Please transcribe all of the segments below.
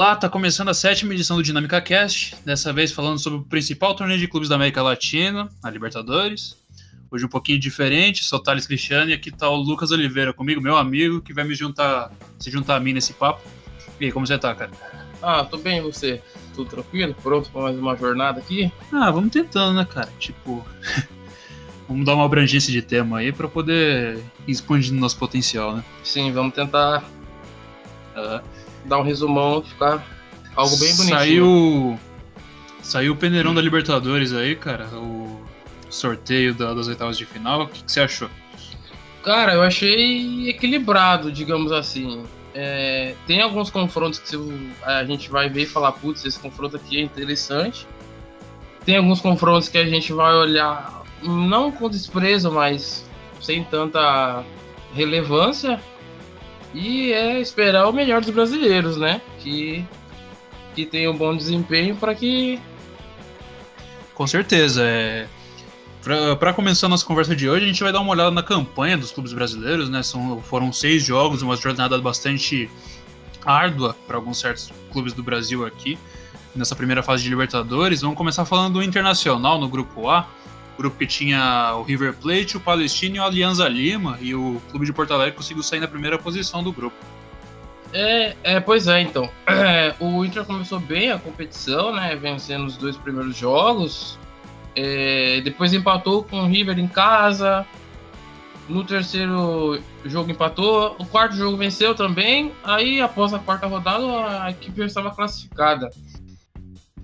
Olá, tá começando a sétima edição do Dinâmica Cast, dessa vez falando sobre o principal torneio de clubes da América Latina, a Libertadores. Hoje um pouquinho diferente, sou o Thales Cristiano e aqui tá o Lucas Oliveira comigo, meu amigo, que vai me juntar, se juntar a mim nesse papo. E aí, como você tá, cara? Ah, tô bem, e você? Tudo tranquilo? Pronto pra mais uma jornada aqui? Ah, vamos tentando, né, cara? Tipo, vamos dar uma abrangência de tema aí pra poder ir expandindo nosso potencial, né? Sim, vamos tentar Ah, dar um resumão, ficar algo bem bonitinho. Saiu, saiu o peneirão da Libertadores aí, cara, o sorteio da- das oitavas de final. O que, que você achou? Cara, eu achei equilibrado, digamos assim. É, tem alguns confrontos que a gente vai ver e falar, putz, esse confronto aqui é interessante. Tem alguns confrontos que a gente vai olhar, não com desprezo, mas sem tanta relevância. E é esperar o melhor dos brasileiros, né? Que, que tenham um bom desempenho para que Com certeza. É... Pra começar a nossa conversa de hoje, a gente vai dar uma olhada na campanha dos clubes brasileiros, né? São, foram seis jogos, uma jornada bastante árdua para alguns certos clubes do Brasil aqui, nessa primeira fase de Libertadores. Vamos começar falando do Internacional no grupo A. Grupo que tinha o River Plate, o Palestino e o Alianza Lima, e o Clube de Porto Alegre conseguiu sair na primeira posição do grupo. É, é, pois é, então. É, o Inter começou bem a competição, né? Vencendo os dois primeiros jogos. É, depois empatou com o River em casa. No terceiro jogo empatou. O quarto jogo venceu também. Aí, após a quarta rodada, a equipe já estava classificada.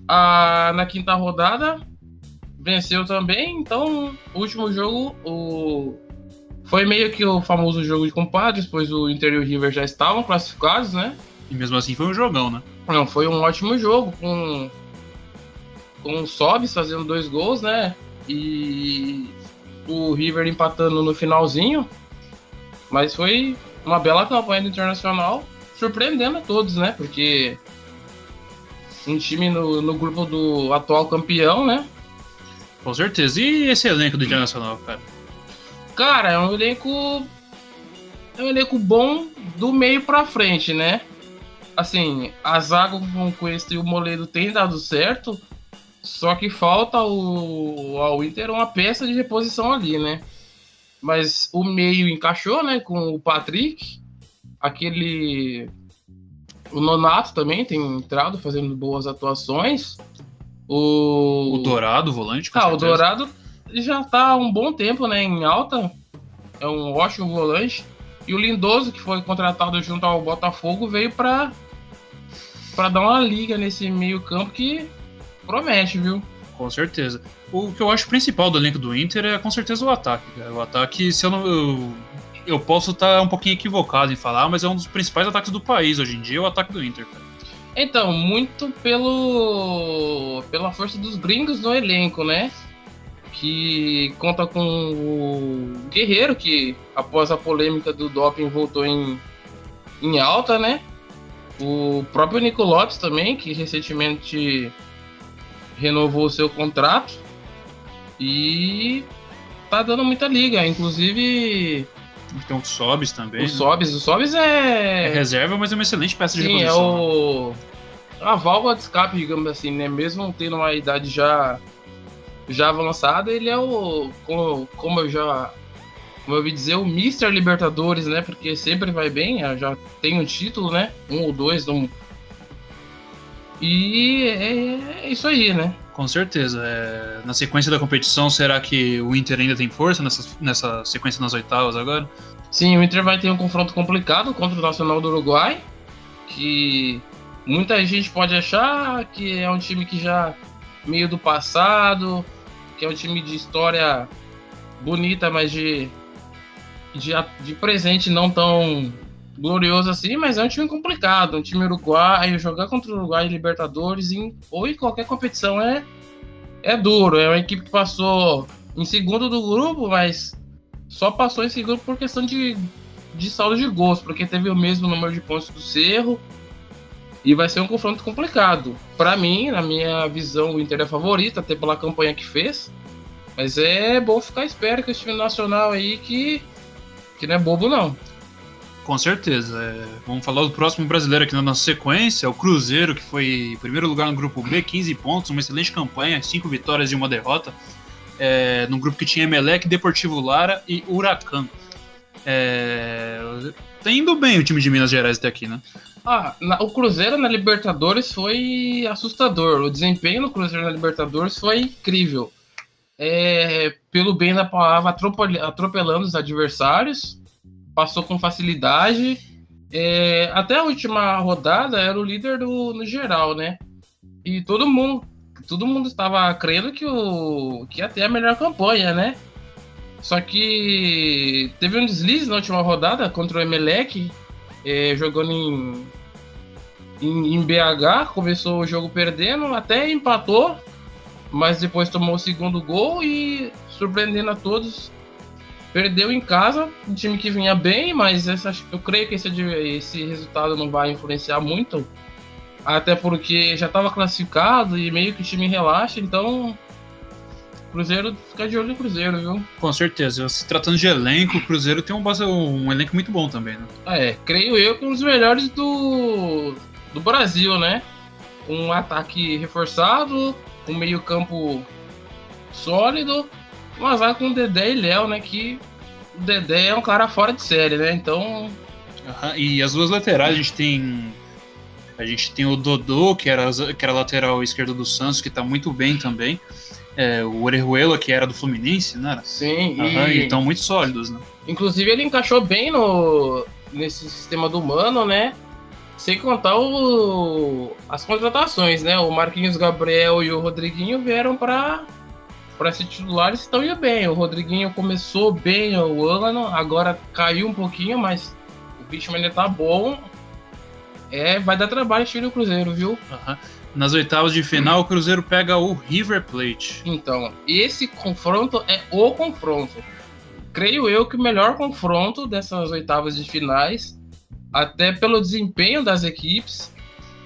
A, na quinta rodada, venceu também. Então, o último jogo, o, foi meio que o famoso jogo de compadres, pois o Inter e o River já estavam classificados, né? E mesmo assim foi um jogão, né? Não, foi um ótimo jogo, com, com o Sobis fazendo dois gols, né? E o River empatando no finalzinho. Mas foi uma bela campanha do Internacional, surpreendendo a todos, né? Porque um time no, no grupo do atual campeão, né? Com certeza. E esse elenco do Internacional, cara? Cara, é um elenco. É um elenco bom do meio pra frente, né? Assim, a zaga com o Cuesta e o Moledo tem dado certo. Só que falta o, ao Inter uma peça de reposição ali, né? Mas o meio encaixou, né? Com o Patrick. Aquele. O Nonato também tem entrado fazendo boas atuações. O, O Dourado, o volante, com ah, o certeza. Dourado já tá há um bom tempo, né, em alta. É um ótimo volante. E o Lindoso, que foi contratado junto ao Botafogo, veio pra, pra dar uma liga nesse meio-campo que promete, viu? Com certeza. O que eu acho principal do elenco do Inter é com certeza o ataque. cara. O ataque, se eu não. Eu, eu posso estar um pouquinho equivocado em falar, mas é um dos principais ataques do país hoje em dia, é o ataque do Inter, cara. Então, muito pelo pela força dos gringos no elenco, né? Que conta com o Guerreiro, que após a polêmica do doping voltou em, em alta, né? O próprio Nico Lopes também, que recentemente renovou o seu contrato. E tá dando muita liga. Inclusive, Tem o Sobis também. o né? Sobis. O Sobis É é. reserva, mas é uma excelente peça de Sim, é reposição. o. A válvula de escape, digamos assim, né? Mesmo tendo uma idade já, já avançada, ele é o. Como, como eu já. Como eu ouvi dizer, o Mr. Libertadores, né? Porque sempre vai bem, eh, já tem um título, né? Um ou dois. Um... E é, é isso aí, né? Com certeza. É, Na sequência da competição, será que o Inter ainda tem força nessa, nessa sequência nas oitavas agora? Sim, o Inter vai ter um confronto complicado contra o Nacional do Uruguai, que muita gente pode achar que é um time que já meio do passado, que é um time de história bonita, mas de, de, de presente não tão glorioso assim, mas é um time complicado, um time uruguaio, jogar contra o Uruguai em Libertadores em, ou em qualquer competição é, é duro, é uma equipe que passou em segundo do grupo, mas só passou em segundo por questão de, de saldo de gols, porque teve o mesmo número de pontos do Cerro. E vai ser um confronto complicado. Para mim, na minha visão, o Inter é favorito, até pela campanha que fez. Mas é bom ficar esperto com esse time nacional aí que, que não é bobo, não. Com certeza. É, vamos falar do próximo brasileiro aqui na nossa sequência, o Cruzeiro, que foi em primeiro lugar no grupo B, 15 pontos, uma excelente campanha, 5 vitórias e uma derrota. É, no grupo que tinha Emelec, Deportivo Lara e Huracan. É, tá indo bem o time de Minas Gerais até aqui, né? Ah, na, o Cruzeiro na Libertadores foi assustador. O desempenho do Cruzeiro na Libertadores foi incrível. É, pelo bem da palavra, atropelando os adversários, passou com facilidade. É, até a última rodada era o líder do, no geral, né? E todo mundo, todo mundo estava crendo que, o, que ia ter a melhor campanha, né? Só que teve um deslize na última rodada contra o Emelec, é, jogando em, em, em, BH, começou o jogo perdendo, até empatou, mas depois tomou o segundo gol e, surpreendendo a todos, perdeu em casa. Um time que vinha bem, mas essa, eu creio que esse, esse resultado não vai influenciar muito, até porque já estava classificado e meio que o time relaxa, então Cruzeiro fica de olho no Cruzeiro, viu? Com certeza. Se tratando de elenco, o Cruzeiro tem um, um elenco muito bom também, né? É, creio eu que um dos melhores do, do Brasil, né? Um ataque reforçado, um meio-campo sólido, uma zaga com Dedé e Léo, né? Que o Dedé é um cara fora de série, né? Então. Uhum. E as duas laterais, a gente tem. A gente tem o Dodô, que era, que era lateral esquerdo do Santos, que tá muito bem também é, o Orejuela, que era do Fluminense, né? Sim, uhum, e estão muito sólidos, né? Inclusive ele encaixou bem no nesse sistema do Mano, né? Sem contar o, as contratações, né? O Marquinhos Gabriel e o Rodriguinho vieram para para ser titulares estão indo bem. O Rodriguinho começou bem o ano, agora caiu um pouquinho, mas o ritmo ainda tá bom. É, vai dar trabalho esse o Cruzeiro, viu? Uhum. Nas oitavas de final, o Cruzeiro pega o River Plate. Então, esse confronto é o confronto. Creio eu que o melhor confronto dessas oitavas de finais, até pelo desempenho das equipes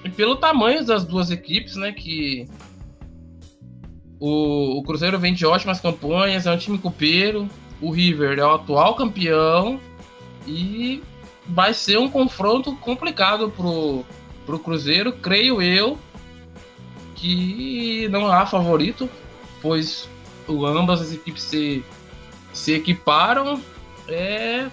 e pelo tamanho das duas equipes, né? Que o, o Cruzeiro vem de ótimas campanhas, é um time copeiro. O River é o atual campeão e vai ser um confronto complicado pro, pro Cruzeiro, creio eu que não há favorito, pois ambas as equipes se, se equiparam. É,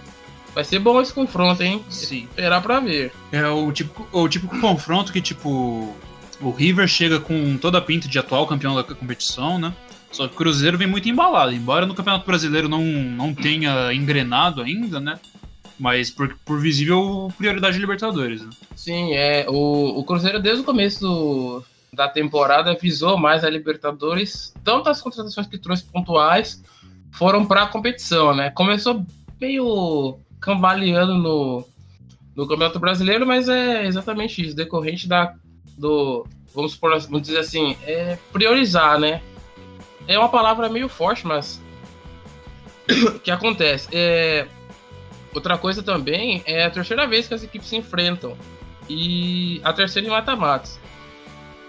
vai ser bom esse confronto, hein? Sim. Esperar pra ver. É o tipo, o tipo de confronto que, tipo, o River chega com toda a pinta de atual campeão da competição, né? Só que o Cruzeiro vem muito embalado, embora no Campeonato Brasileiro não, não tenha engrenado ainda, né? Mas por, por visível prioridade de Libertadores. Né? Sim, é. O, o Cruzeiro, desde o começo do, da temporada visou mais a Libertadores, tanto as contratações que trouxe pontuais foram para a competição, né? Começou meio cambaleando no, no Campeonato Brasileiro, mas é exatamente isso, decorrente da do vamos vamos dizer assim, é priorizar, né? É uma palavra meio forte, mas que acontece. É, outra coisa também é a terceira vez que as equipes se enfrentam e a terceira em mata-matas.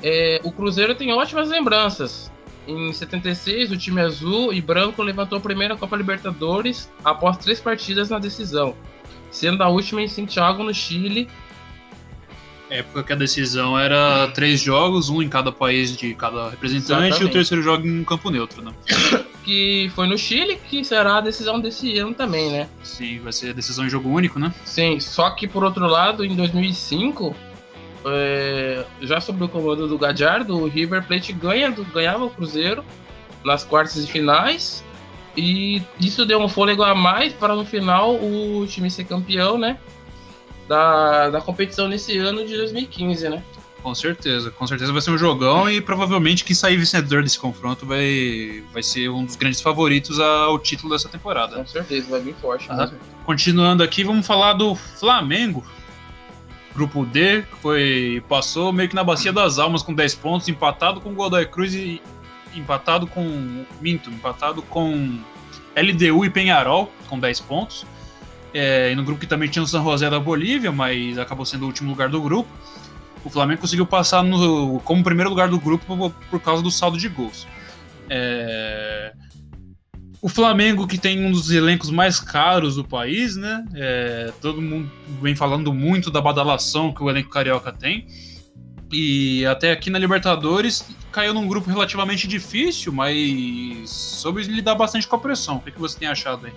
É, o Cruzeiro tem ótimas lembranças. Em 76, o time azul e branco levantou a primeira Copa Libertadores após três partidas na decisão, sendo a última em Santiago, no Chile. Época que a decisão era três jogos, um em cada país de cada representante, Exatamente. e o terceiro jogo em campo neutro, né? que foi no Chile, que será a decisão desse ano também, né? Sim, vai ser a decisão em jogo único, né? Sim, só que por outro lado, em 2005 é, já sob o comando do Gadiardo, o River Plate ganha, ganhava o Cruzeiro nas quartas de finais. E isso deu um fôlego a mais para no final o time ser campeão, né? Da, da competição nesse ano de 2015, né? Com certeza, com certeza vai ser um jogão e provavelmente quem sair vencedor desse confronto vai, vai ser um dos grandes favoritos ao título dessa temporada. Com certeza, vai vir forte. Continuando aqui, vamos falar do Flamengo, Grupo D, que foi, passou meio que na bacia das almas com 10 pontos, empatado com Godoy Cruz e empatado com Minto, empatado com LDU e Penharol com 10 pontos. É, e no grupo que também tinha o San José da Bolívia, mas acabou sendo o último lugar do grupo. O Flamengo conseguiu passar no, como primeiro lugar do grupo por, por causa do saldo de gols. É, o Flamengo, que tem um dos elencos mais caros do país, né? É, todo mundo vem falando muito da badalação que o elenco carioca tem. E até aqui na Libertadores caiu num grupo relativamente difícil, mas soube lidar bastante com a pressão. O que, que você tem achado aí?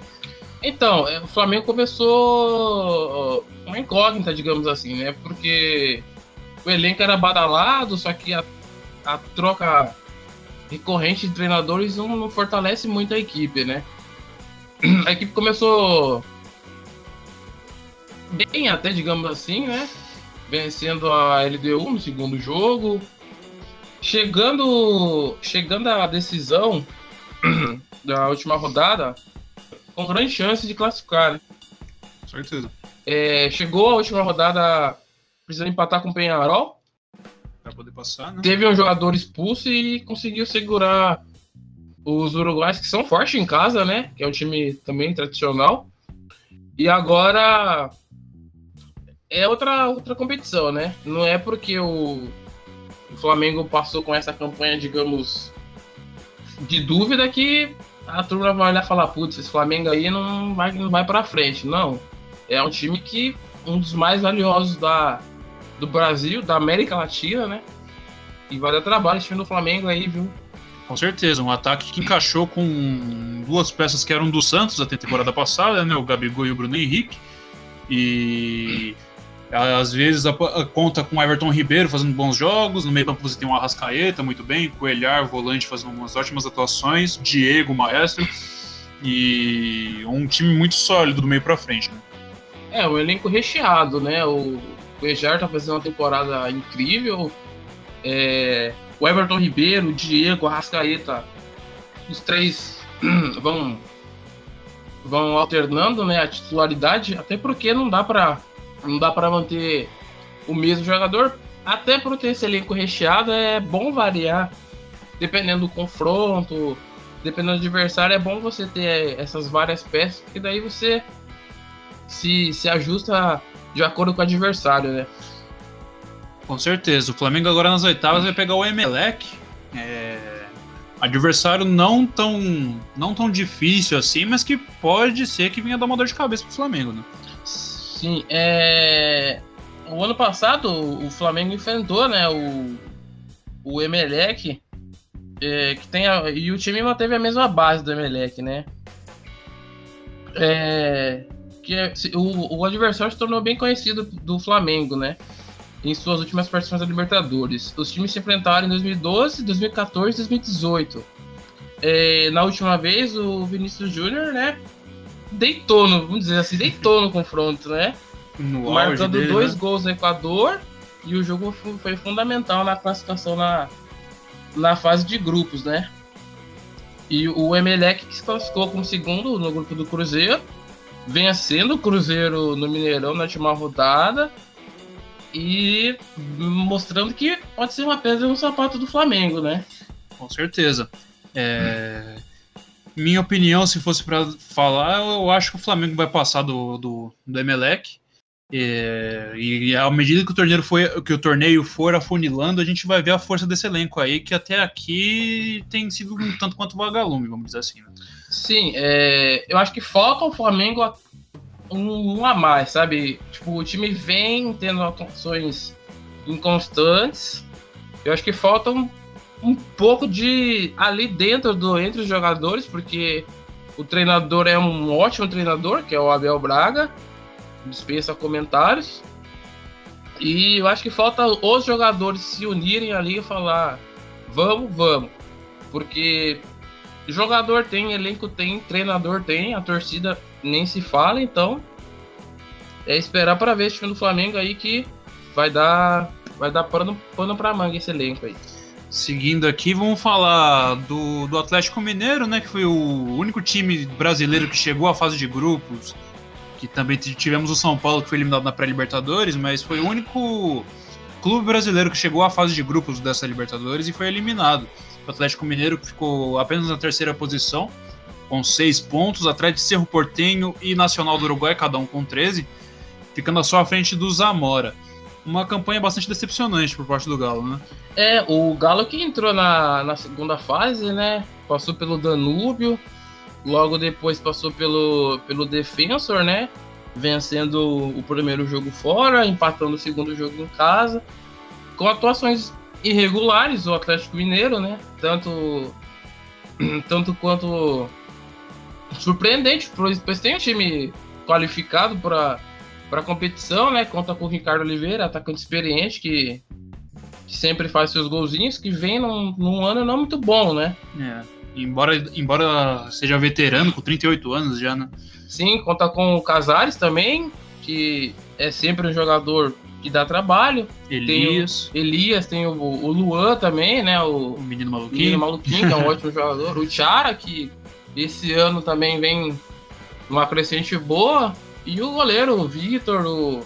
Então, é, o Flamengo começou uma incógnita, digamos assim, né? Porque o elenco era badalado, só que a, a troca recorrente de treinadores não, não fortalece muito a equipe, né? A equipe começou bem até, digamos assim, né? Vencendo a LDU no segundo jogo. Chegando, chegando à decisão da última rodada, com grande chance de classificar, né? Certeza. É, chegou a última rodada precisando empatar com o Penharol poder passar, né? Teve um jogador expulso e conseguiu segurar os uruguais que são fortes em casa, né? Que é um time também tradicional. E agora é outra, outra competição, né? Não é porque o, o Flamengo passou com essa campanha, digamos, de dúvida que a turma vai olhar e falar, putz, esse Flamengo aí não vai, não vai para frente. Não. É um time que um dos mais valiosos da, do Brasil, da América Latina, né? E vai dar trabalho esse time do Flamengo aí, viu? Com certeza, um ataque que encaixou com duas peças que eram do Santos até a temporada passada, né? O Gabigol e o Bruno Henrique. E às vezes a, a, conta com o Everton Ribeiro fazendo bons jogos. No meio campo você tem o Arrascaeta muito bem, Coelhar, volante, fazendo umas ótimas atuações, Diego, maestro. E um time muito sólido do meio para frente, né? É, um elenco recheado, né? O, o Ejar tá fazendo uma temporada incrível. É, o Everton Ribeiro, o Diego, Arrascaeta, os três vão vão alternando, né, a titularidade, até porque não dá para não dá para manter o mesmo jogador, até por ter esse elenco recheado é bom variar, dependendo do confronto, dependendo do adversário, é bom você ter essas várias peças, porque daí você se, se ajusta de acordo com o adversário, né? Com certeza. O Flamengo agora nas oitavas vai pegar o Emelec. É... Adversário não tão, não tão difícil assim, mas que pode ser que venha dar uma dor de cabeça pro Flamengo, né? Sim, é... O ano passado o Flamengo enfrentou, né, o, o Emelec, é, que tem a... e o time manteve a mesma base do Emelec, né? É que é, o, o adversário se tornou bem conhecido do Flamengo, né? Em suas últimas participações da Libertadores. Os times se enfrentaram em 2012, 2014 e 2018. É, na última vez, o Vinícius Júnior, né? Deitou, no, vamos dizer assim, deitou no confronto, né? No Marcando dele, dois né? gols no Equador. E o jogo foi fundamental na classificação na, na fase de grupos, né? E o Emelec que se classificou como segundo no grupo do Cruzeiro vencendo o Cruzeiro no Mineirão na última rodada e mostrando que pode ser uma pedra no sapato do Flamengo, né? Com certeza. É... Minha opinião, se fosse para falar, eu acho que o Flamengo vai passar do, do, do Emelec. É... E à medida que o torneio foi, que o torneio for afunilando, a gente vai ver a força desse elenco aí, que até aqui tem sido um tanto quanto vagalume, vamos dizer assim. Né? Sim, é, eu acho que falta o Flamengo um, um, a mais, sabe? Tipo, o time vem tendo atuações inconstantes. Eu acho que falta um, um pouco de ali dentro do entre os jogadores, porque o treinador é um ótimo treinador, que é o Abel Braga, dispensa comentários. E eu acho que falta os jogadores se unirem ali e falar: vamos, vamos. Porque Jogador tem, elenco tem, treinador tem, a torcida nem se fala, então é esperar para ver esse time do Flamengo aí que vai dar vai dar pano, pano para manga esse elenco aí. Seguindo aqui, vamos falar do, do Atlético Mineiro, né, que foi o único time brasileiro que chegou à fase de grupos, que também tivemos o São Paulo que foi eliminado na pré-Libertadores, mas foi o único clube brasileiro que chegou à fase de grupos dessa Libertadores e foi eliminado. O Atlético Mineiro ficou apenas na terceira posição, com seis pontos, atrás de Cerro Portenho e Nacional do Uruguai, cada um com 13, ficando só à frente do Zamora. Uma campanha bastante decepcionante por parte do Galo, né? É, o Galo que entrou na, na segunda fase, né? Passou pelo Danúbio Logo depois passou pelo, pelo Defensor, né? Vencendo o primeiro jogo fora, empatando o segundo jogo em casa. Com atuações irregulares, o Atlético Mineiro, né? Tanto, tanto quanto surpreendente, pois tem um time qualificado para para competição, né? Conta com o Ricardo Oliveira, atacante experiente que, que sempre faz seus golzinhos, que vem num, num ano não muito bom, né? É. Embora, embora seja veterano, com 38 anos já, né? Sim, conta com o Casares também, que é sempre um jogador que dá trabalho. Elias. Tem o, Elias, tem o, o Luan também, né? O, o menino maluquinho. Menino maluquinho, que é um ótimo jogador. O Chara, que esse ano também vem numa crescente boa. E o goleiro, o Vitor, o,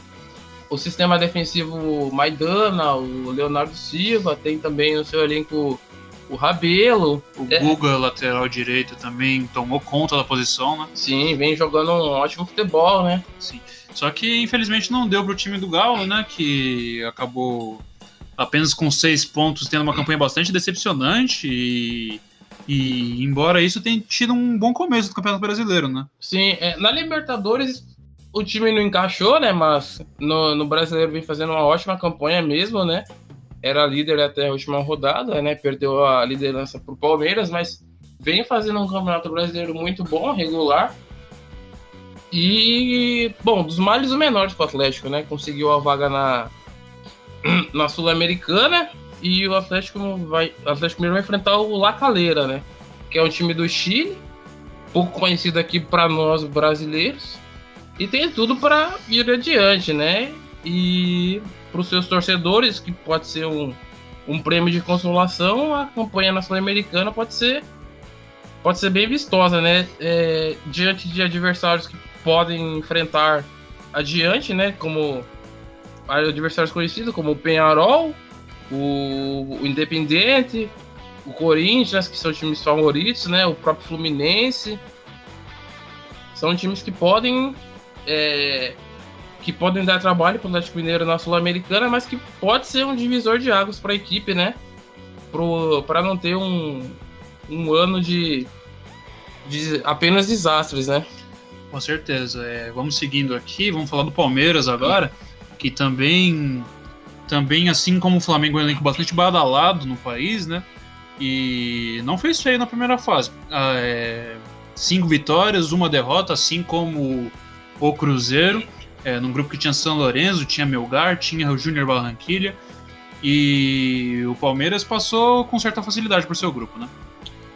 o sistema defensivo Maidana, o Leonardo Silva, tem também no seu elenco o Rabelo. O é. Guga, lateral direito, também tomou conta da posição, né? Sim, vem jogando um ótimo futebol, né? Sim. Só que infelizmente não deu pro time do Galo, né? Que acabou apenas com seis pontos, tendo uma campanha bastante decepcionante e. E embora isso tenha tido um bom começo do Campeonato Brasileiro, né? Sim, é, na Libertadores o time não encaixou, né? Mas no, no Brasileiro vem fazendo uma ótima campanha mesmo, né? Era líder até a última rodada, né? Perdeu a liderança para o Palmeiras, mas vem fazendo um campeonato brasileiro muito bom, regular. E, bom, dos males o menor para o Atlético, né? Conseguiu a vaga na, na Sul-Americana e o Atlético vai, o Atlético Mineiro vai enfrentar o La Calera, né? Que é um time do Chile, pouco conhecido aqui para nós brasileiros. E tem tudo para ir adiante, né? E para os seus torcedores, que pode ser um, um prêmio de consolação, a campanha nacional americana pode ser pode ser bem vistosa, né? É, diante de adversários que podem enfrentar adiante, né? Como adversários conhecidos como o Penharol, o, o Independente, o Corinthians, que são times favoritos, né? O próprio Fluminense. São times que podem é, que podem dar trabalho para o Atlético Mineiro na Sul-Americana, mas que pode ser um divisor de águas para a equipe, né? Para não ter um, um ano de, de apenas desastres, né? Com certeza. É, vamos seguindo aqui, vamos falar do Palmeiras agora, que também, também assim como o Flamengo, é um elenco bastante badalado no país, né? E não fez feio na primeira fase. Ah, é, cinco vitórias, uma derrota, assim como o Cruzeiro é, num grupo que tinha São Lourenço, tinha Melgar, tinha o Júnior Barranquilha. E o Palmeiras passou com certa facilidade por seu grupo, né?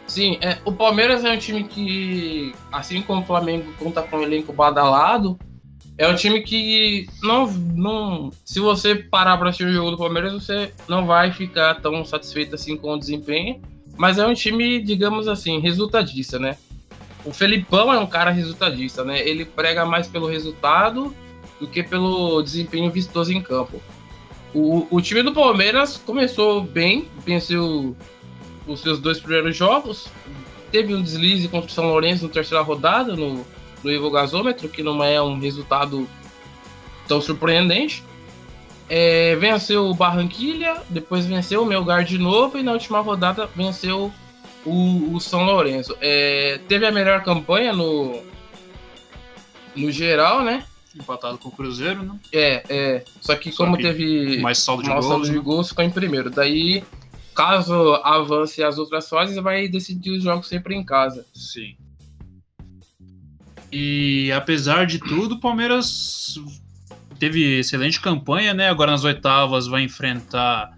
Sim, é, o Palmeiras é um time que, assim como o Flamengo conta com um elenco badalado, é um time que não, não. Se você parar para assistir o jogo do Palmeiras, você não vai ficar tão satisfeito assim com o desempenho. Mas é um time, digamos assim, resultadista, né? O Felipão é um cara resultadista, né? Ele prega mais pelo resultado do que pelo desempenho vistoso em campo. O, o time do Palmeiras começou bem, venceu os seus dois primeiros jogos, teve um deslize contra o São Lourenço na terceira rodada no, no Evo Gasômetro, que não é um resultado tão surpreendente. É, venceu o Barranquilha, depois venceu o Melgar de novo e na última rodada venceu o, o São Lourenço. É, teve a melhor campanha no, no geral, né? Empatado com o Cruzeiro, né? É, é. Só que Só como que teve mais saldo de gols, saldo de né? gols, ficou em primeiro. Daí, caso avance as outras fases, vai decidir os jogos sempre em casa. Sim. E apesar de tudo, o Palmeiras teve excelente campanha, né? Agora nas oitavas vai enfrentar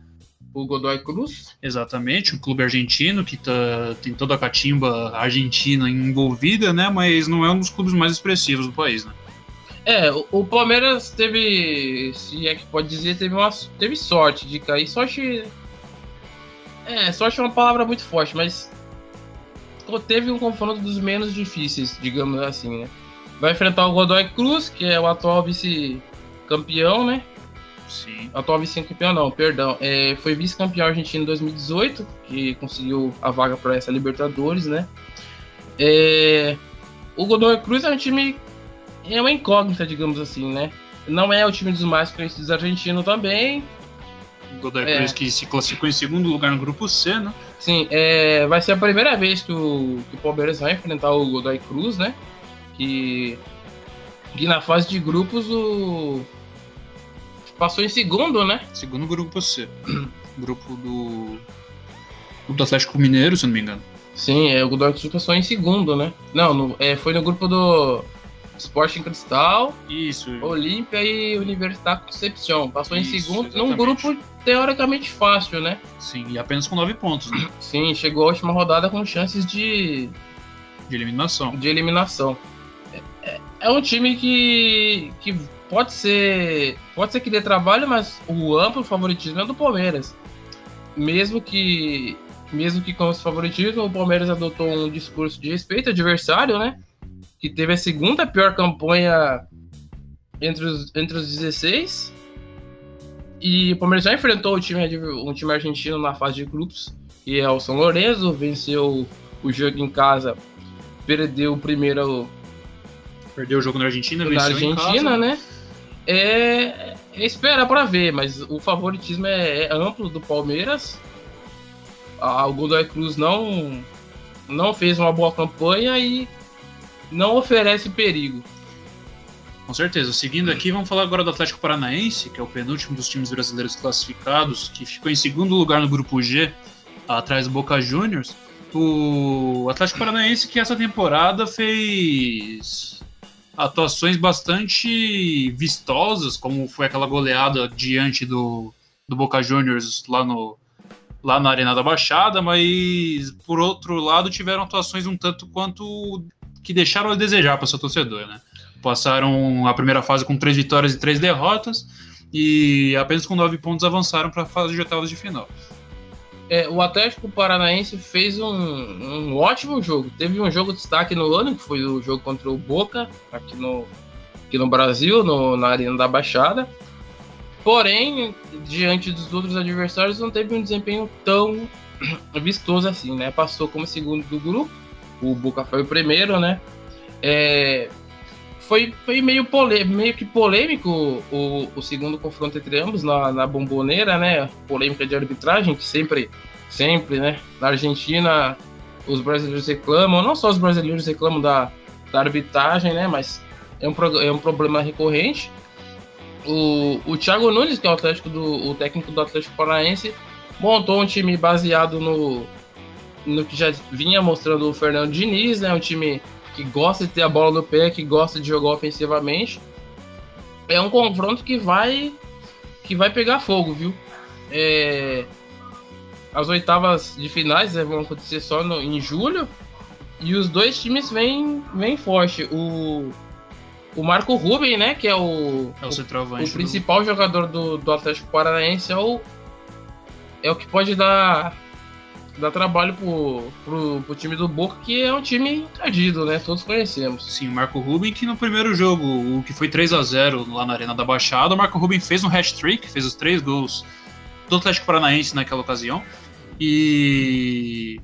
o Godoy Cruz. Exatamente, um clube argentino que tá, tem toda a catimba argentina envolvida, né? Mas não é um dos clubes mais expressivos do país, né? É, o, Palmeiras teve, se é que pode dizer, teve, uma, teve sorte de cair. Sorte. É, sorte é uma palavra muito forte, mas teve um confronto dos menos difíceis, digamos assim, né? Vai enfrentar o Godoy Cruz, que é o atual vice-campeão, né? Sim. Atual vice-campeão, não, perdão. É, foi vice-campeão argentino em 2018, que conseguiu a vaga para essa Libertadores, né? É, o Godoy Cruz é um time é uma incógnita, digamos assim, né? Não é o time dos mais conhecidos argentinos também. Godoy é. Cruz que se classificou em segundo lugar no grupo C, né? Sim, é, vai ser a primeira vez que o, que o Palmeiras vai enfrentar o Godoy Cruz, né? Que, que na fase de grupos o passou em segundo, né? Segundo grupo C. grupo do do Atlético Mineiro, se não me engano. Sim, é, o Godoy Cruz passou em segundo, né? Não, no, é, foi no grupo do Sporting Cristal, Isso. Olímpia e Universidade Concepción. Passou Isso, em segundo, exatamente. num grupo teoricamente fácil, né? Sim, e apenas com nove pontos, né? Sim, chegou a última rodada com chances de. De eliminação. De eliminação. É, é, é um time que, que pode ser. Pode ser que dê trabalho, mas o amplo favoritismo é do Palmeiras. Mesmo que mesmo que com esse favoritismo, o Palmeiras adotou um discurso de respeito adversário, né? Que teve a segunda pior campanha entre os, entre os 16. E o Palmeiras já enfrentou o time, um time argentino na fase de grupos, que é o São Lourenço, venceu o jogo em casa, perdeu o primeiro. Perdeu o jogo na Argentina, na Argentina, né? É, é espera para ver, mas o favoritismo é, é amplo do Palmeiras o Godoy Cruz não, não fez uma boa campanha e não oferece perigo. Com certeza. Seguindo aqui, vamos falar agora do Atlético Paranaense, que é o penúltimo dos times brasileiros classificados, que ficou em segundo lugar no grupo G, atrás do Boca Juniors. O Atlético Paranaense que essa temporada fez atuações bastante vistosas, como foi aquela goleada diante do, do Boca Juniors lá no, lá na Arena da Baixada, mas por outro lado tiveram atuações um tanto quanto que deixaram a desejar para seu torcedor, né? Passaram a primeira fase com três vitórias e três derrotas e apenas com nove pontos avançaram para a fase de oitavas de final. É, o Atlético Paranaense fez um, um, ótimo jogo. Teve um jogo de destaque no ano, que foi o jogo contra o Boca, aqui no, aqui no Brasil, no, na Arena da Baixada. Porém, diante dos outros adversários, não teve um desempenho tão vistoso assim, né? Passou como segundo do grupo, o Boca foi o primeiro, né? É, foi, foi meio, meio que polêmico o, o segundo confronto entre ambos na, na bomboneira, né? Polêmica de arbitragem, que sempre, sempre, né? Na Argentina, os brasileiros reclamam, não só os brasileiros reclamam da, da arbitragem, né? Mas é um, é um problema recorrente o, o Thiago Nunes, que é o, Atlético do, o técnico do Atlético Paranaense, montou um time baseado no, no que já vinha mostrando o Fernando Diniz, né? Um time que gosta de ter a bola no pé, que gosta de jogar ofensivamente. É um confronto que vai que vai pegar fogo, viu? É, as oitavas de finais né, vão acontecer só no, em julho e os dois times vêm, vêm forte. O, o Marco Ruben, né, que é o, é o, o, o principal do... jogador do, do Atlético Paranaense, é o, é o que pode dar, dar trabalho pro, pro, pro time do Boca, que é um time encardido, né? Todos conhecemos. Sim, Marco Ruben, que no primeiro jogo, o que foi 3 a 0 lá na Arena da Baixada, o Marco Ruben fez um hat-trick, fez os três gols do Atlético Paranaense naquela ocasião. E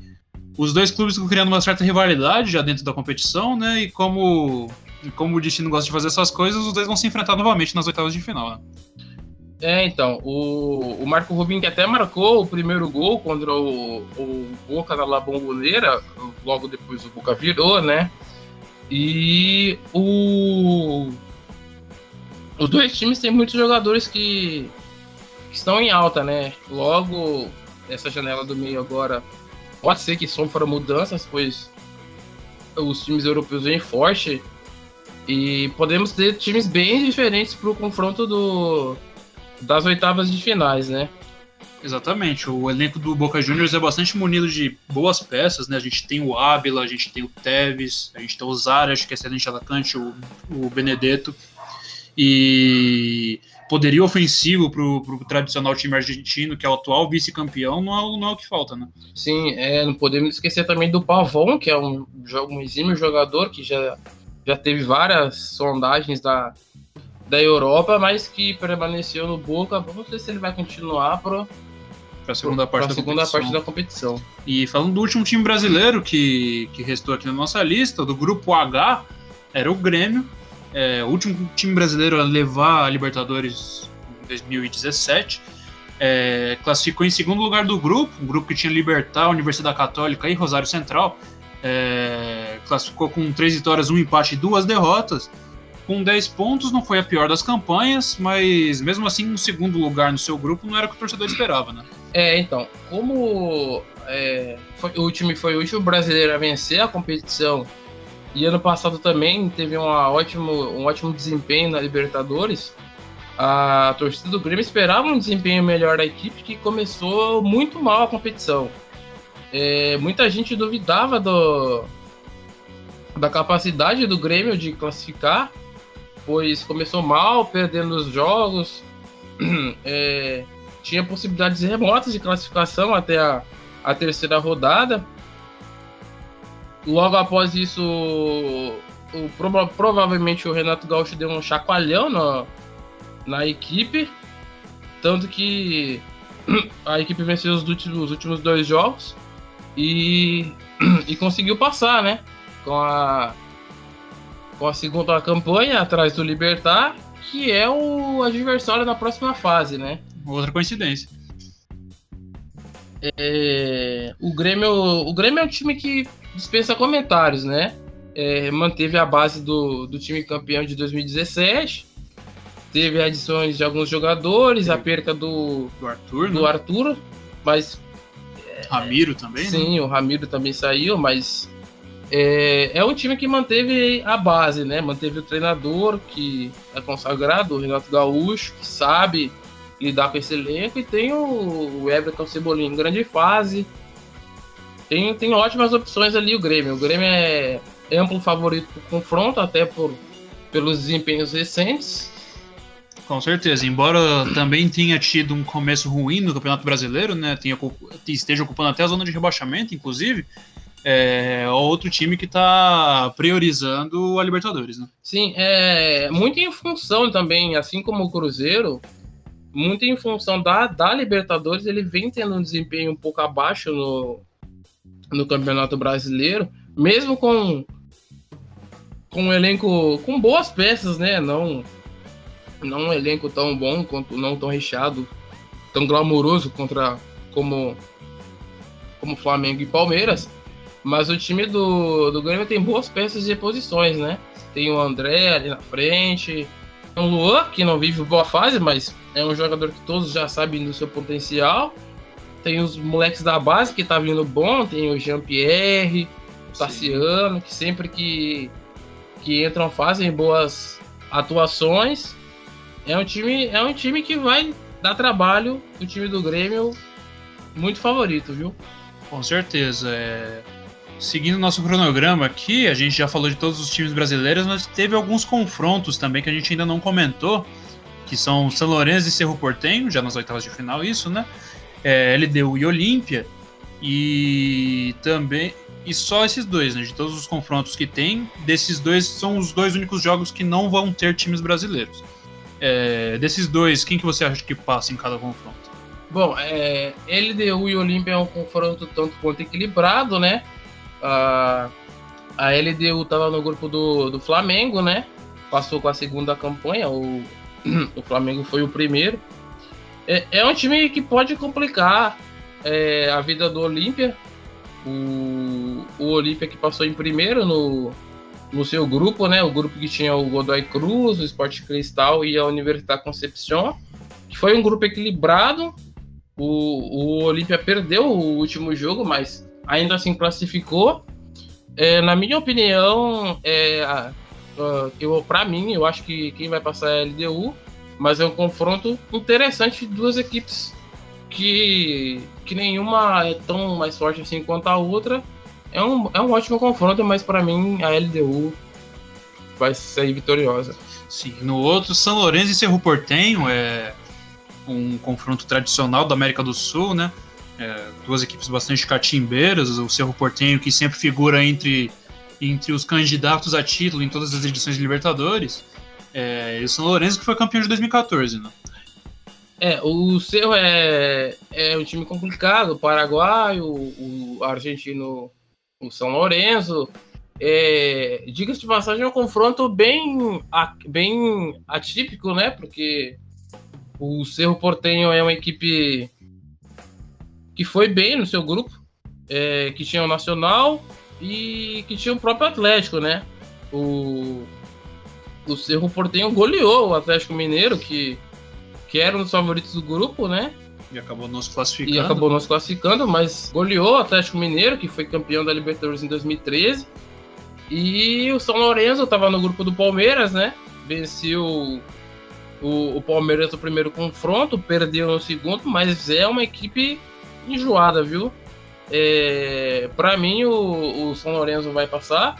os dois clubes estão criando uma certa rivalidade já dentro da competição, né? E como como o Destino gosta de fazer essas coisas, os dois vão se enfrentar novamente nas oitavas de final, né? É, então, o, o Marco Rubin que até marcou o primeiro gol contra o, o Boca na La Bombonera, logo depois o Boca virou, né? E o os dois times têm muitos jogadores que, que estão em alta, né? Logo, essa janela do meio agora pode ser que sofra mudanças, pois os times europeus vêm forte e podemos ter times bem diferentes para o confronto do, das oitavas de finais, né? Exatamente. O elenco do Boca Juniors é bastante munido de boas peças, né? A gente tem o Ábila, a gente tem o Tevez, a gente tem o Zara, acho que é excelente atacante, o, o Benedetto. E poderio ofensivo para o tradicional time argentino, que é o atual vice-campeão, não, é, não é o que falta, né? Sim, é, não podemos esquecer também do Pavon, que é um, um exímio jogador que já já teve várias sondagens da, da Europa, mas que permaneceu no Boca. Vamos ver se ele vai continuar para a segunda, parte, da segunda parte da competição. E falando do último time brasileiro que, que restou aqui na nossa lista, do grupo H, era o Grêmio. É, o último time brasileiro a levar a Libertadores em 2017. é, classificou em segundo lugar do grupo, um grupo que tinha Libertar, Universidade Católica e Rosário Central. É, classificou com três vitórias, um empate e duas derrotas. Com 10 pontos, não foi a pior das campanhas, mas mesmo assim, um segundo lugar no seu grupo não era o que o torcedor esperava, né? É, então, como é, foi, o time foi o último brasileiro a vencer a competição e ano passado também teve uma ótimo, um ótimo desempenho na Libertadores, a torcida do Grêmio esperava um desempenho melhor da equipe que começou muito mal a competição. É, muita gente duvidava do, da capacidade do Grêmio de classificar, pois começou mal, perdendo os jogos, é, tinha possibilidades remotas de classificação até a, a terceira rodada. Logo após isso, o, provavelmente o Renato Gaúcho deu um chacoalhão no, na equipe. Tanto que a equipe venceu os últimos, os últimos dois jogos e, e conseguiu passar, né? Com a, com a segunda campanha atrás do Libertar, que é o adversário na próxima fase, né? Outra coincidência. É, o, Grêmio, o Grêmio é um time que dispensa comentários, né? É, manteve a base do, do time campeão de 2017 Teve adições de alguns jogadores, a perca do, do Arthur, do né? Arthur, mas. Ramiro também, né? Sim, né? o Ramiro também saiu, mas é, é um time que manteve a base, né? Manteve o treinador que é consagrado, o Renato Gaúcho, que sabe lidar com esse elenco, e tem o, o Everton Cebolinha em grande fase. Tem, tem ótimas opções ali o Grêmio. O Grêmio é amplo favorito para confronto, até por, pelos desempenhos recentes. Com certeza, embora também tenha tido um começo ruim no Campeonato Brasileiro, né? Tenha, esteja ocupando até a zona de rebaixamento, inclusive, é outro time que está priorizando a Libertadores, né? Sim, é muito em função também, assim como o Cruzeiro, muito em função da, da Libertadores, ele vem tendo um desempenho um pouco abaixo no, no Campeonato Brasileiro, mesmo com com um elenco com boas peças, né? Não não um elenco tão bom quanto não tão recheado, tão glamouroso contra como como Flamengo e Palmeiras, mas o time do, do Grêmio tem boas peças de reposições, né? Tem o André ali na frente, tem o Luan, que não vive boa fase, mas é um jogador que todos já sabem do seu potencial. Tem os moleques da base que tá vindo bom, tem o Jean-Pierre, o Tassiano, que sempre que, que entram fazem boas atuações. É um time, é um time que vai dar trabalho. O time do Grêmio, muito favorito, viu? Com certeza. É... Seguindo nosso cronograma aqui, a gente já falou de todos os times brasileiros, mas teve alguns confrontos também que a gente ainda não comentou, que são São Lourenço e Cerro Portenho, já nas oitavas de final, isso, né? É, LDU e Olímpia. E também. E só esses dois, né? De todos os confrontos que tem, desses dois são os dois únicos jogos que não vão ter times brasileiros. É, desses dois, quem que você acha que passa em cada confronto? Bom, é, LDU e Olímpia é um confronto tanto quanto equilibrado, né? A, a LDU estava no grupo do, do Flamengo, né? Passou com a segunda campanha, o, o Flamengo foi o primeiro. É, é um time que pode complicar é, a vida do Olímpia. O, o Olímpia que passou em primeiro no, no seu grupo, né? O grupo que tinha o Godoy Cruz, o Sport Cristal e a Universidade Concepción, que foi um grupo equilibrado. O, o Olímpia perdeu o último jogo, mas ainda assim classificou. É, na minha opinião, é, eu, para mim, eu acho que quem vai passar é a LDU, mas é um confronto interessante de duas equipes que, que nenhuma é tão mais forte assim quanto a outra é um, é um ótimo confronto, mas para mim a LDU vai sair vitoriosa. Sim, no outro, São Lourenço e Cerro Portenho é um confronto tradicional da América do Sul, né? É, duas equipes bastante catimbeiras, o Cerro Portenho que sempre figura entre, entre os candidatos a título em todas as edições de Libertadores, é, e o São Lourenço que foi campeão de 2014, né? É, o Cerro é, é um time complicado, o Paraguai, o, o argentino o São Lourenço. É, Diga-se de passagem, é um confronto bem, bem atípico, né? Porque O Cerro Portenho é uma equipe que foi bem no seu grupo, é, que tinha o Nacional e que tinha o próprio Atlético, né? O, o Cerro Portenho goleou o Atlético Mineiro, que, que era um dos favoritos do grupo, né? E acabou nos classificando. E acabou nos classificando, mas goleou o Atlético Mineiro, que foi campeão da Libertadores em 2013. E o São Lourenço estava no grupo do Palmeiras, né? Venceu o, o, Palmeiras no primeiro confronto, perdeu no segundo, mas é uma equipe enjoada, viu? É, para mim, o, o, São Lourenço vai passar.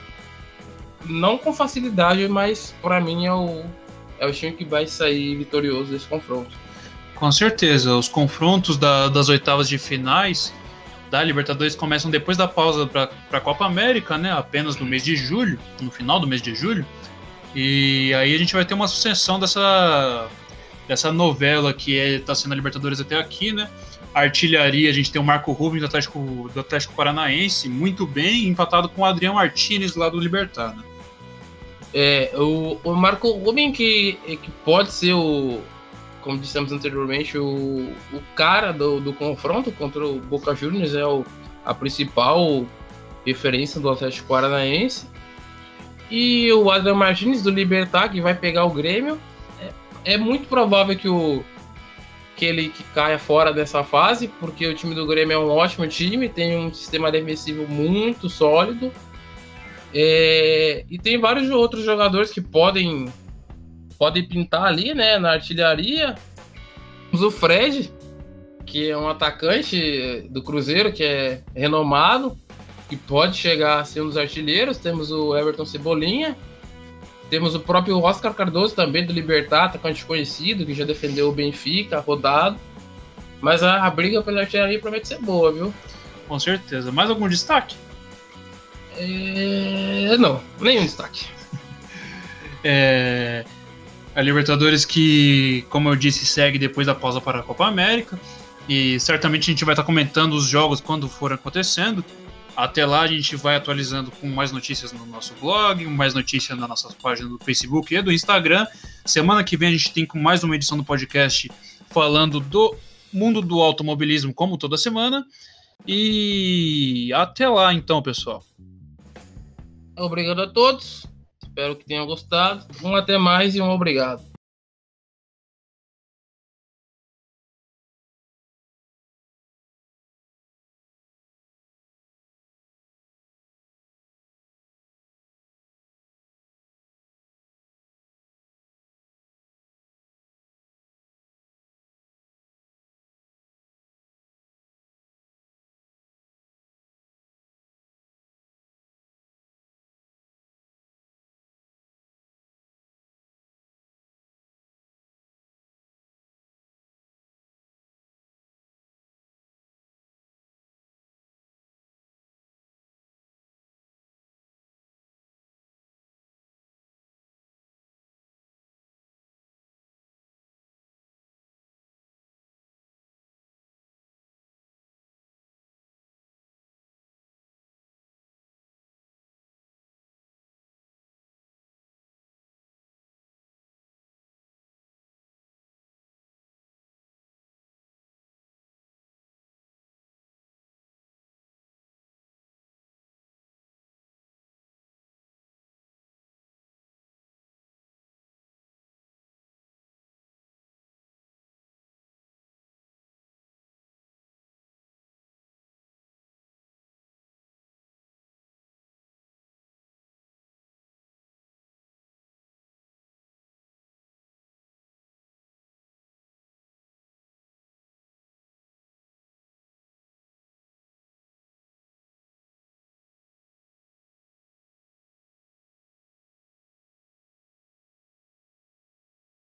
Não com facilidade, mas para mim é o, é o time que vai sair vitorioso desse confronto. Com certeza, os confrontos da, das oitavas de finais da Libertadores começam depois da pausa para a Copa América, né? Apenas no mês de julho, no final do mês de julho. E aí a gente vai ter uma sucessão dessa, dessa novela que está é, tá sendo a Libertadores até aqui, né? Artilharia, a gente tem o Marco Rubens do Atlético, do Atlético Paranaense, muito bem, empatado com o Adriano Martinez lá do Libertar, né? É, o, o Marco Rubens que, que pode ser o, como dissemos anteriormente, o, o cara do, do confronto contra o Boca Juniors é o, a principal referência do Atlético Paranaense. E o Adrian Martins do Libertar, que vai pegar o Grêmio. É, é, muito provável que, o, que ele que caia fora dessa fase, porque o time do Grêmio é um ótimo time, tem um sistema defensivo muito sólido. É, e tem vários outros jogadores que podem podem pintar ali, né, na artilharia. Temos o Fred, que é um atacante do Cruzeiro, que é renomado, que pode chegar a ser um dos artilheiros. Temos o Everton Cebolinha. Temos o próprio Oscar Cardoso também, do Libertar, atacante conhecido, que já defendeu o Benfica, rodado. Mas a, a briga pela artilharia promete ser boa, viu? Com certeza. Mais algum destaque? É... Não, nenhum destaque. é... A Libertadores que, como eu disse, segue depois da pausa para a Copa América. E certamente a gente vai estar comentando os jogos quando for acontecendo. Até lá a gente vai atualizando com mais notícias no nosso blog, mais notícias na nossa página do Facebook e do Instagram. Semana que vem a gente tem com mais uma edição do podcast falando do mundo do automobilismo, como toda semana. E até lá então, pessoal. Obrigado a todos. Espero que tenham gostado. Um até mais e um obrigado.